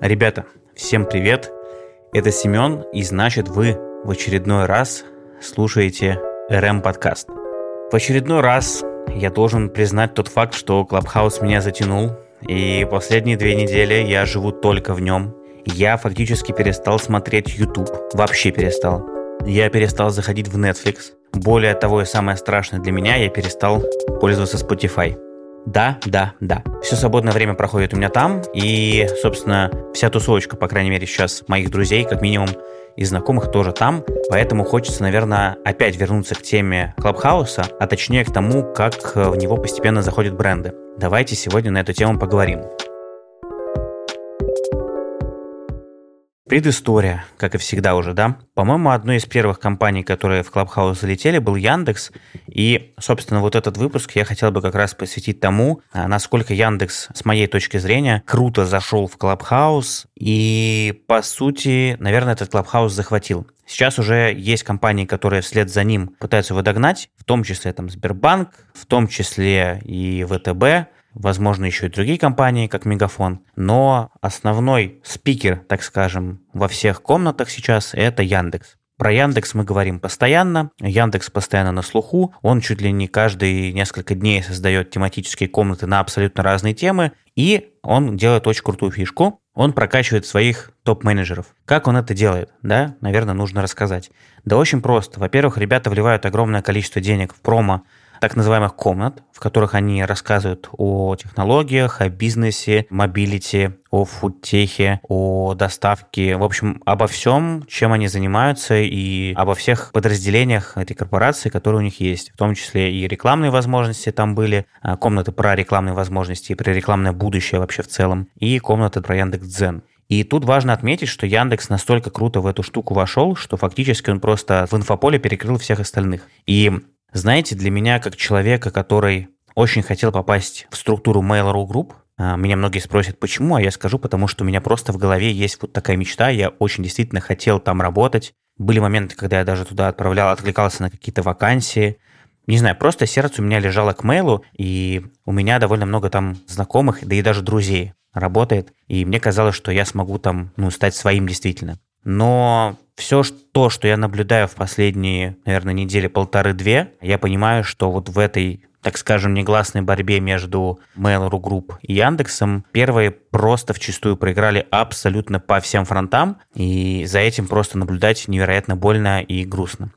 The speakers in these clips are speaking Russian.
Ребята, всем привет! Это Семен, и значит вы в очередной раз слушаете РМ подкаст. В очередной раз я должен признать тот факт, что Клабхаус меня затянул, и последние две недели я живу только в нем. Я фактически перестал смотреть YouTube, вообще перестал. Я перестал заходить в Netflix. Более того, и самое страшное для меня, я перестал пользоваться Spotify. Да, да, да. Все свободное время проходит у меня там, и, собственно, вся тусовочка, по крайней мере, сейчас моих друзей, как минимум, и знакомых тоже там, поэтому хочется, наверное, опять вернуться к теме Клабхауса, а точнее к тому, как в него постепенно заходят бренды. Давайте сегодня на эту тему поговорим. Предыстория, как и всегда уже, да? По-моему, одной из первых компаний, которые в Клабхаус залетели, был Яндекс. И, собственно, вот этот выпуск я хотел бы как раз посвятить тому, а, насколько Яндекс, с моей точки зрения, круто зашел в Clubhouse. И, по сути, наверное, этот Clubhouse захватил. Сейчас уже есть компании, которые вслед за ним пытаются его догнать, в том числе там Сбербанк, в том числе и ВТБ возможно, еще и другие компании, как Мегафон, но основной спикер, так скажем, во всех комнатах сейчас это Яндекс. Про Яндекс мы говорим постоянно. Яндекс постоянно на слуху. Он чуть ли не каждые несколько дней создает тематические комнаты на абсолютно разные темы. И он делает очень крутую фишку. Он прокачивает своих топ-менеджеров. Как он это делает? Да, наверное, нужно рассказать. Да очень просто. Во-первых, ребята вливают огромное количество денег в промо так называемых комнат, в которых они рассказывают о технологиях, о бизнесе, mobility, о foodtech е, о доставке, в общем, обо всем, чем они занимаются и обо всех подразделениях этой корпорации, которые у них есть. В том числе и рекламные возможности там были, а, комнаты про рекламные возможности и про рекламное будущее вообще в целом, и комнаты про Яндекс.Дзен. И тут важно отметить, что Яндекс настолько круто в эту штуку вошел, что фактически он просто в инфополе перекрыл всех остальных. И знаете, для меня, как человека, который очень хотел попасть в структуру Mail.ru Group, а, меня многие спросят, почему, а я скажу, потому что у меня просто в голове есть вот такая мечта, я очень действительно хотел там работать. Были моменты, когда я даже туда отправлял, откликался на какие-то вакансии. Не знаю, просто сердце у меня лежало к мейлу, и у меня довольно много там знакомых, да и даже друзей работает, и мне казалось, что я смогу там, ну, стать своим действительно. Но все то, что я наблюдаю в последние, наверное, недели полторы-две, я понимаю, что вот в этой так скажем, негласной борьбе между Mail.ru Group и Яндексом, первые просто вчастую проиграли абсолютно по всем фронтам, и за этим просто наблюдать невероятно больно и грустно.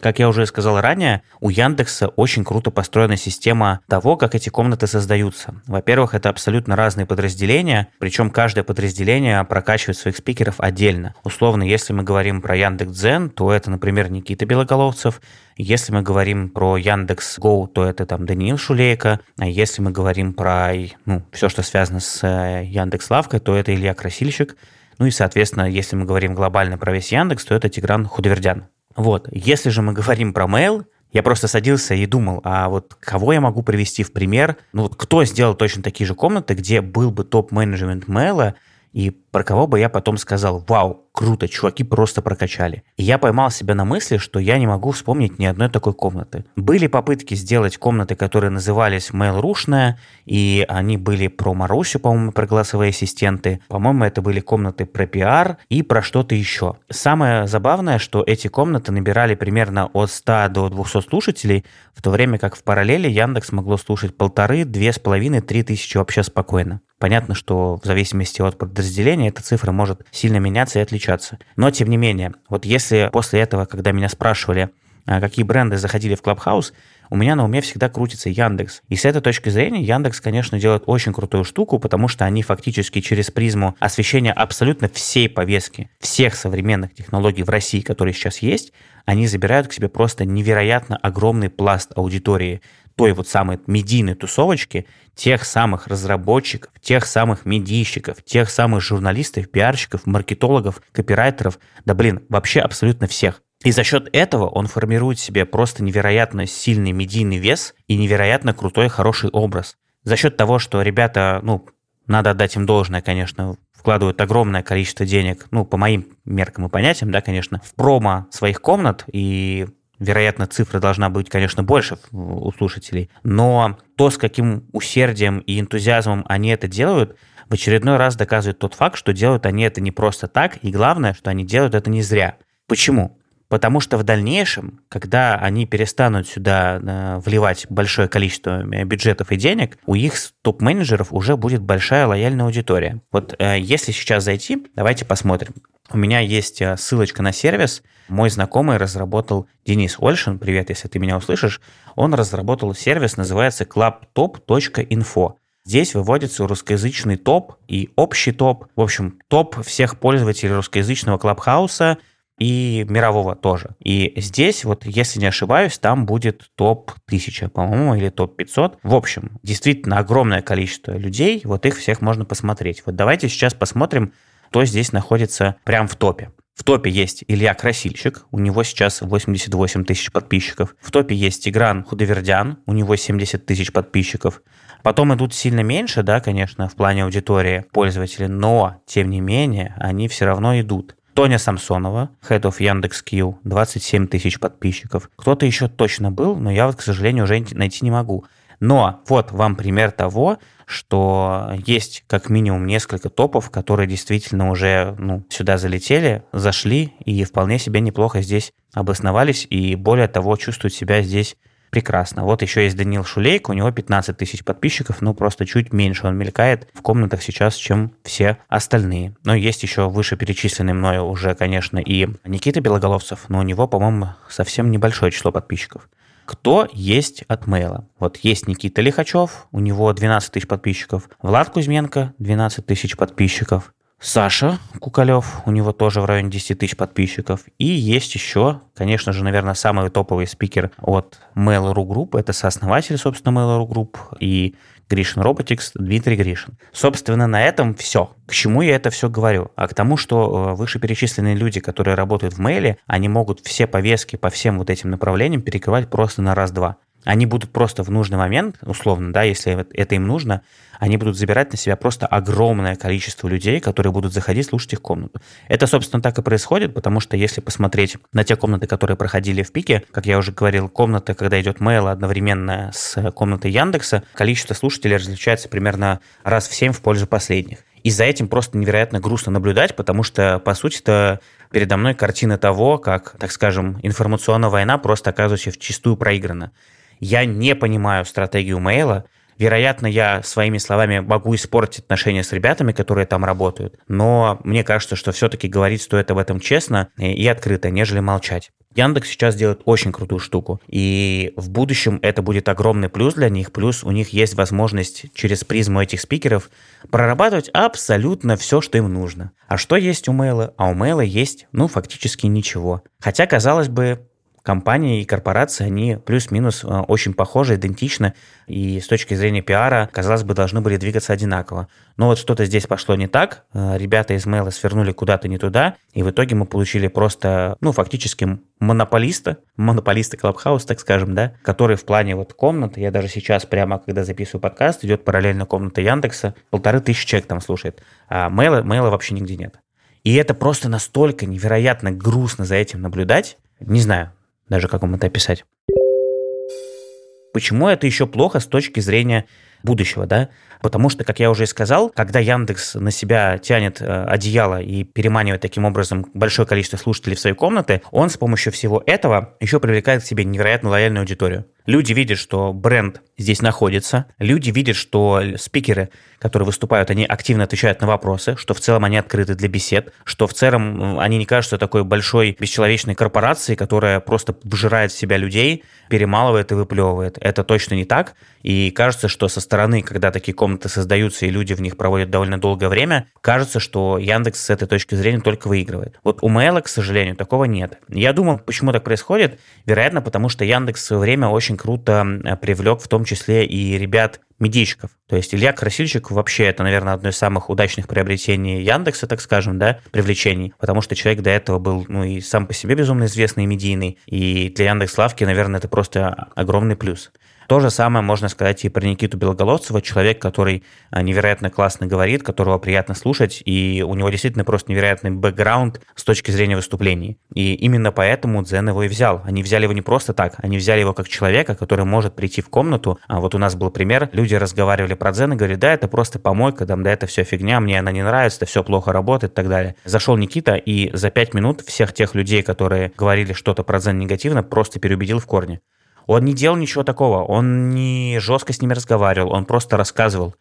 Как я уже сказал ранее, у Яндекса очень круто построена система того, как эти комнаты создаются. Во-первых, это абсолютно разные подразделения, причем каждое подразделение прокачивает своих спикеров отдельно. Условно, если мы говорим про Яндекс.Дзен, то это, например, Никита Белоголовцев. Если мы говорим про Яндекс Go, то это там Даниил Шулейко. А если мы говорим про ну, все, что связано с э, Яндекс Лавкой, то это Илья Красильщик. Ну и, соответственно, если мы говорим глобально про весь Яндекс, то это Тигран Худовердян. Вот. Если же мы говорим про mail, я просто садился и думал, а вот кого я могу привести в пример? Ну вот кто сделал точно такие же комнаты, где был бы топ-менеджмент мейла, и про кого бы я потом сказал, вау, круто, чуваки просто прокачали. И я поймал себя на мысли, что я не могу вспомнить ни одной такой комнаты. Были попытки сделать комнаты, которые назывались Mail.ru-шная, и они были про Марусю, по-моему, про голосовые ассистенты. По-моему, это были комнаты про пиар и про что-то еще. Самое забавное, что эти комнаты набирали примерно от 100 до 200 слушателей, в то время как в параллели Яндекс могло слушать полторы, две с половиной, три тысячи вообще спокойно. Понятно, что в зависимости от подразделения эта цифра может сильно меняться и отличаться. Но, тем не менее, вот если после этого, когда меня спрашивали, а, какие бренды заходили в Clubhouse, у меня на уме всегда крутится Яндекс. И с этой точки зрения Яндекс, конечно, делает очень крутую штуку, потому что они фактически через призму освещения абсолютно всей повестки, всех современных технологий в России, которые сейчас есть, они забирают к себе просто невероятно огромный пласт аудитории той вот самой медийной тусовочки, тех самых разработчиков, тех самых медийщиков, тех самых журналистов, пиарщиков, маркетологов, копирайтеров, да блин, вообще абсолютно всех. И за счет этого он формирует себе просто невероятно сильный медийный вес и невероятно крутой, хороший образ. За счет того, что ребята, ну, надо отдать им должное, конечно, вкладывают огромное количество денег, ну, по моим меркам и понятиям, да, конечно, в промо своих комнат и вероятно, цифра должна быть, конечно, больше у слушателей, но то, с каким усердием и энтузиазмом они это делают, в очередной раз доказывает тот факт, что делают они это не просто так, и главное, что они делают это не зря. Почему? Потому что в дальнейшем, когда они перестанут сюда э, вливать большое количество э, бюджетов и денег, у их топ-менеджеров уже будет большая лояльная аудитория. Вот э, если сейчас зайти, давайте посмотрим. У меня есть ссылочка на сервис. Мой знакомый разработал, Денис Ольшин, привет, если ты меня услышишь, он разработал сервис, называется clubtop.info. Здесь выводится русскоязычный топ и общий топ. В общем, топ всех пользователей русскоязычного клабхауса – и мирового тоже. И здесь, вот если не ошибаюсь, там будет топ-1000, по-моему, или топ-500. В общем, действительно огромное количество людей, вот их всех можно посмотреть. Вот давайте сейчас посмотрим, кто здесь находится прямо в топе. В топе есть Илья Красильщик, у него сейчас 88 тысяч подписчиков. В топе есть Тигран Худовердян, у него 70 тысяч подписчиков. Потом идут сильно меньше, да, конечно, в плане аудитории пользователей, но, тем не менее, они все равно идут. Тоня Самсонова, Head of Яндекс.Кью, 27 тысяч подписчиков. Кто-то еще точно был, но я вот, к сожалению, уже найти не могу. Но вот вам пример того, что есть как минимум несколько топов, которые действительно уже ну, сюда залетели, зашли и вполне себе неплохо здесь обосновались и более того чувствуют себя здесь прекрасно. Вот еще есть Данил Шулейко, у него 15 тысяч подписчиков, ну просто чуть меньше он мелькает в комнатах сейчас, чем все остальные. Но есть еще вышеперечисленный мною уже, конечно, и Никита Белоголовцев, но у него, по-моему, совсем небольшое число подписчиков. Кто есть от мейла? Вот есть Никита Лихачев, у него 12 тысяч подписчиков. Влад Кузьменко, 12 тысяч подписчиков. Саша Кукалев, у него тоже в районе 10 тысяч подписчиков. И есть еще, конечно же, наверное, самый топовый спикер от Mail.ru Group, это сооснователь, собственно, Mail.ru Group и Гришин Роботикс, Дмитрий Гришин. Собственно, на этом все. К чему я это все говорю? А к тому, что э, вышеперечисленные люди, которые работают в мейле, они могут все повестки по всем вот этим направлениям перекрывать просто на раз-два. Они будут просто в нужный момент, условно, да, если это им нужно, они будут забирать на себя просто огромное количество людей, которые будут заходить, слушать их комнату. Это, собственно, так и происходит, потому что если посмотреть на те комнаты, которые проходили в пике, как я уже говорил, комната, когда идет mail одновременно с комнатой Яндекса, количество слушателей различается примерно раз в 7 в пользу последних. И за этим просто невероятно грустно наблюдать, потому что, по сути это передо мной картина того, как, так скажем, информационная война просто оказывается в чистую проиграна. Я не понимаю стратегию мейла. Вероятно, я своими словами могу испортить отношения с ребятами, которые там работают, но мне кажется, что все-таки говорить стоит об этом честно и открыто, нежели молчать. Яндекс сейчас делает очень крутую штуку, и в будущем это будет огромный плюс для них, плюс у них есть возможность через призму этих спикеров прорабатывать абсолютно все, что им нужно. А что есть у Мейла? А у Мейла есть, ну, фактически ничего. Хотя, казалось бы, компании и корпорации, они плюс-минус э, очень похожи, идентичны, и с точки зрения пиара, казалось бы, должны были двигаться одинаково. Но вот что-то здесь пошло не так, э, ребята из Mail свернули куда-то не туда, и в итоге мы получили просто, ну, фактически монополиста, монополиста Clubhouse, так скажем, да, который в плане вот комнаты, я даже сейчас прямо, когда записываю подкаст, идет параллельно комната Яндекса, полторы тысячи человек там слушает, а Mail, Mail вообще нигде нет. И это просто настолько невероятно грустно за этим наблюдать, не знаю, даже как вам это описать. Почему это еще плохо с точки зрения будущего, да? Потому что, как я уже и сказал, когда Яндекс на себя тянет э, одеяло и переманивает таким образом большое количество слушателей в свои комнаты, он с помощью всего этого еще привлекает к себе невероятно лояльную аудиторию. Люди видят, что бренд здесь находится, люди видят, что спикеры, которые выступают, они активно отвечают на вопросы, что в целом они открыты для бесед, что в целом они не кажутся такой большой бесчеловечной корпорацией, которая просто вжирает в себя людей, перемалывает и выплевывает. Это точно не так. И кажется, что со стороны, когда такие комнаты создаются и люди в них проводят довольно долгое время, кажется, что Яндекс с этой точки зрения только выигрывает. Вот у Mail, к сожалению, такого нет. Я думал, почему так происходит. Вероятно, потому что Яндекс в свое время очень круто привлек в том числе и ребят медийщиков. То есть Илья Красильщик вообще это, наверное, одно из самых удачных приобретений Яндекса, так скажем, да, привлечений, потому что человек до этого был, ну, и сам по себе безумно известный и медийный, и для Яндекс Лавки, наверное, это просто огромный плюс. То же самое можно сказать и про Никиту Белоголовцева, человек, который а, невероятно классно говорит, которого приятно слушать, и у него действительно просто невероятный бэкграунд с точки зрения выступлений. И именно поэтому Дзен его и взял. Они взяли его не просто так, они взяли его как человека, который может прийти в комнату. А вот у нас был пример, люди разговаривали про Дзен и говорили, да, это просто помойка, там, да, это все фигня, мне она не нравится, это все плохо работает и так далее. Зашел Никита, и за пять минут всех тех людей, которые говорили что-то про Дзен негативно, просто переубедил в корне. Он не делал ничего такого, он не жестко с ними разговаривал, он просто рассказывал.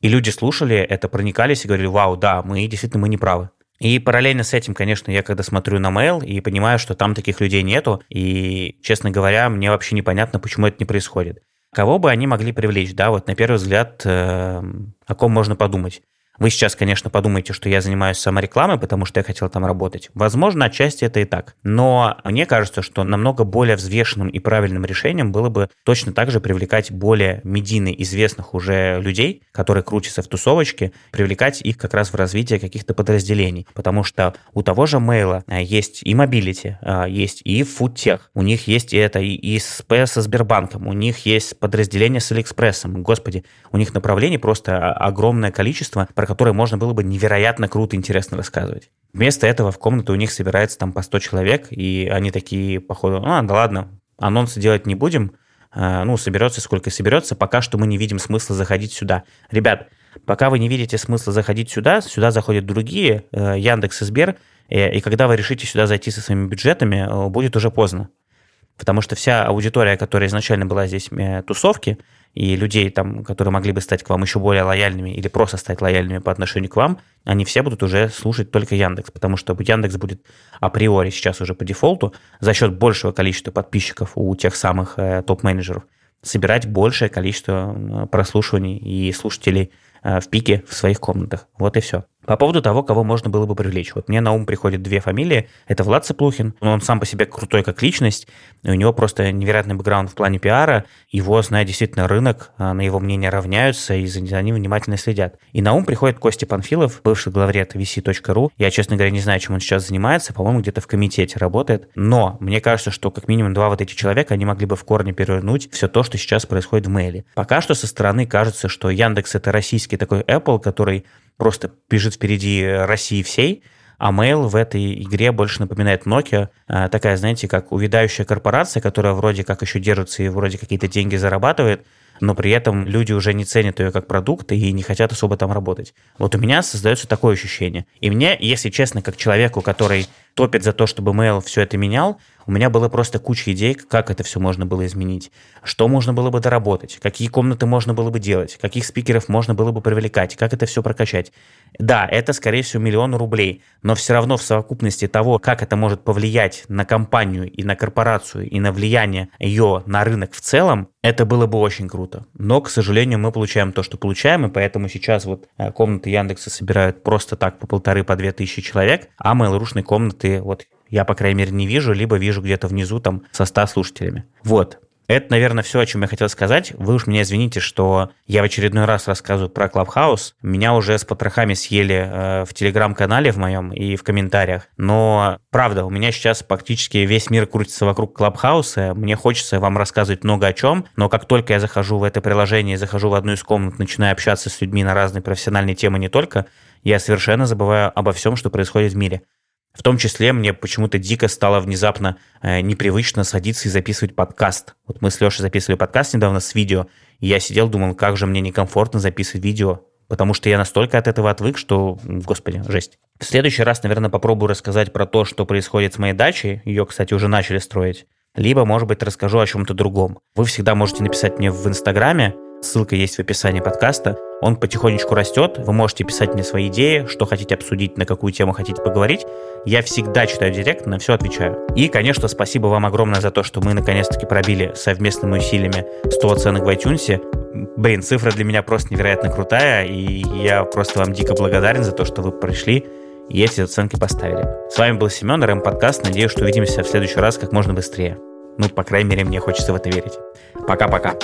И люди слушали это, проникались и говорили, вау, да, мы действительно мы не правы. И параллельно с этим, конечно, я когда смотрю на mail и понимаю, что там таких людей нету, и, честно говоря, мне вообще непонятно, почему это не происходит. Кого бы они могли привлечь, да, вот на первый взгляд, э, о ком можно подумать. Вы сейчас, конечно, подумаете, что я занимаюсь саморекламой, потому что я хотел там работать. Возможно, отчасти это и так. Но мне кажется, что намного более взвешенным и правильным решением было бы точно так же привлекать более медийно известных уже людей, которые крутятся в тусовочке, привлекать их как раз в развитие каких-то подразделений. Потому что у того же Mail а есть и mobility, а, есть и foodtech, у них есть и это, и СП со Сбербанком, у них есть подразделение с Алиэкспрессом. Господи, у них направлений просто огромное количество, про которой можно было бы невероятно круто и интересно рассказывать. Вместо этого в комнату у них собирается там по 100 человек, и они такие, походу, а, да ладно, анонсы делать не будем, а, ну, соберется сколько соберется, пока что мы не видим смысла заходить сюда. Ребят, пока вы не видите смысла заходить сюда, сюда заходят другие, э, Яндекс и Сбер, и когда вы решите сюда зайти со своими бюджетами, э, будет уже поздно. Потому что вся аудитория, которая изначально была здесь э, тусовки, и людей, там, которые могли бы стать к вам еще более лояльными или просто стать лояльными по отношению к вам, они все будут уже слушать только Яндекс, потому что Яндекс будет априори сейчас уже по дефолту за счет большего количества подписчиков у тех самых э, топ-менеджеров собирать большее количество прослушиваний и слушателей э, в пике в своих комнатах. Вот и все. По поводу того, кого можно было бы привлечь. Вот мне на ум приходят две фамилии. Это Влад Цыплухин. Он сам по себе крутой как личность. И у него просто невероятный бэкграунд в плане пиара. Его знает действительно рынок. А, на его мнение равняются и за ним внимательно следят. И на ум приходит Костя Панфилов, бывший главред vc.ru. Я, честно говоря, не знаю, чем он сейчас занимается. По-моему, где-то в комитете работает. Но мне кажется, что как минимум два вот эти человека, они могли бы в корне перевернуть все то, что сейчас происходит в мейле. Пока что со стороны кажется, что Яндекс это российский такой Apple, который просто бежит впереди России всей, а Mail в этой игре больше напоминает Nokia, а, такая, знаете, как увядающая корпорация, которая вроде как еще держится и вроде какие-то деньги зарабатывает, но при этом люди уже не ценят ее как продукт и не хотят особо там работать. Вот у меня создается такое ощущение. И мне, если честно, как человеку, который топит за то, чтобы Mail все это менял, у меня было просто куча идей, как это все можно было изменить, что можно было бы доработать, какие комнаты можно было бы делать, каких спикеров можно было бы привлекать, как это все прокачать. Да, это, скорее всего, миллион рублей, но все равно в совокупности того, как это может повлиять на компанию и на корпорацию, и на влияние ее на рынок в целом, это было бы очень круто. Но, к сожалению, мы получаем то, что получаем, и поэтому сейчас вот э, комнаты Яндекса собирают просто так по полторы, по две тысячи человек, а mail.ru комнаты вот я, по крайней мере, не вижу, либо вижу где-то внизу там со 100 слушателями. Вот. Это, наверное, все, о чем я хотел сказать. Вы уж меня извините, что я в очередной раз рассказываю про Clubhouse. Меня уже с потрохами съели э, в телеграм-канале в моем и в комментариях. Но, правда, у меня сейчас практически весь мир крутится вокруг Clubhouse. Мне хочется вам рассказывать много о чем, но как только я захожу в это приложение, захожу в одну из комнат, начинаю общаться с людьми на разные профессиональные темы не только, я совершенно забываю обо всем, что происходит в мире. В том числе мне почему-то дико стало внезапно э, непривычно садиться и записывать подкаст. Вот мы с Лешей записывали подкаст недавно с видео, и я сидел, думал, как же мне некомфортно записывать видео, потому что я настолько от этого отвык, что, господи, жесть. В следующий раз, наверное, попробую рассказать про то, что происходит с моей дачей. Ее, кстати, уже начали строить. Либо, может быть, расскажу о чем-то другом. Вы всегда можете написать мне в Инстаграме, ссылка есть в описании подкаста. Он потихонечку растет, вы можете писать мне свои идеи, что хотите обсудить, на какую тему хотите поговорить. Я всегда читаю директ, на все отвечаю. И, конечно, спасибо вам огромное за то, что мы наконец-таки пробили совместными усилиями 100 оценок в iTunes. Блин, цифра для меня просто невероятно крутая, и я просто вам дико благодарен за то, что вы пришли и эти оценки поставили. С вами был Семен, РМ Подкаст. Надеюсь, что увидимся в следующий раз как можно быстрее. Ну, по крайней мере, мне хочется в это верить. Пока-пока.